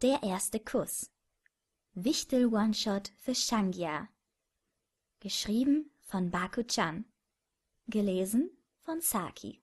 Der erste Kuss. Wichtel One-Shot für Shangya. Geschrieben von Baku-chan. Gelesen von Saki.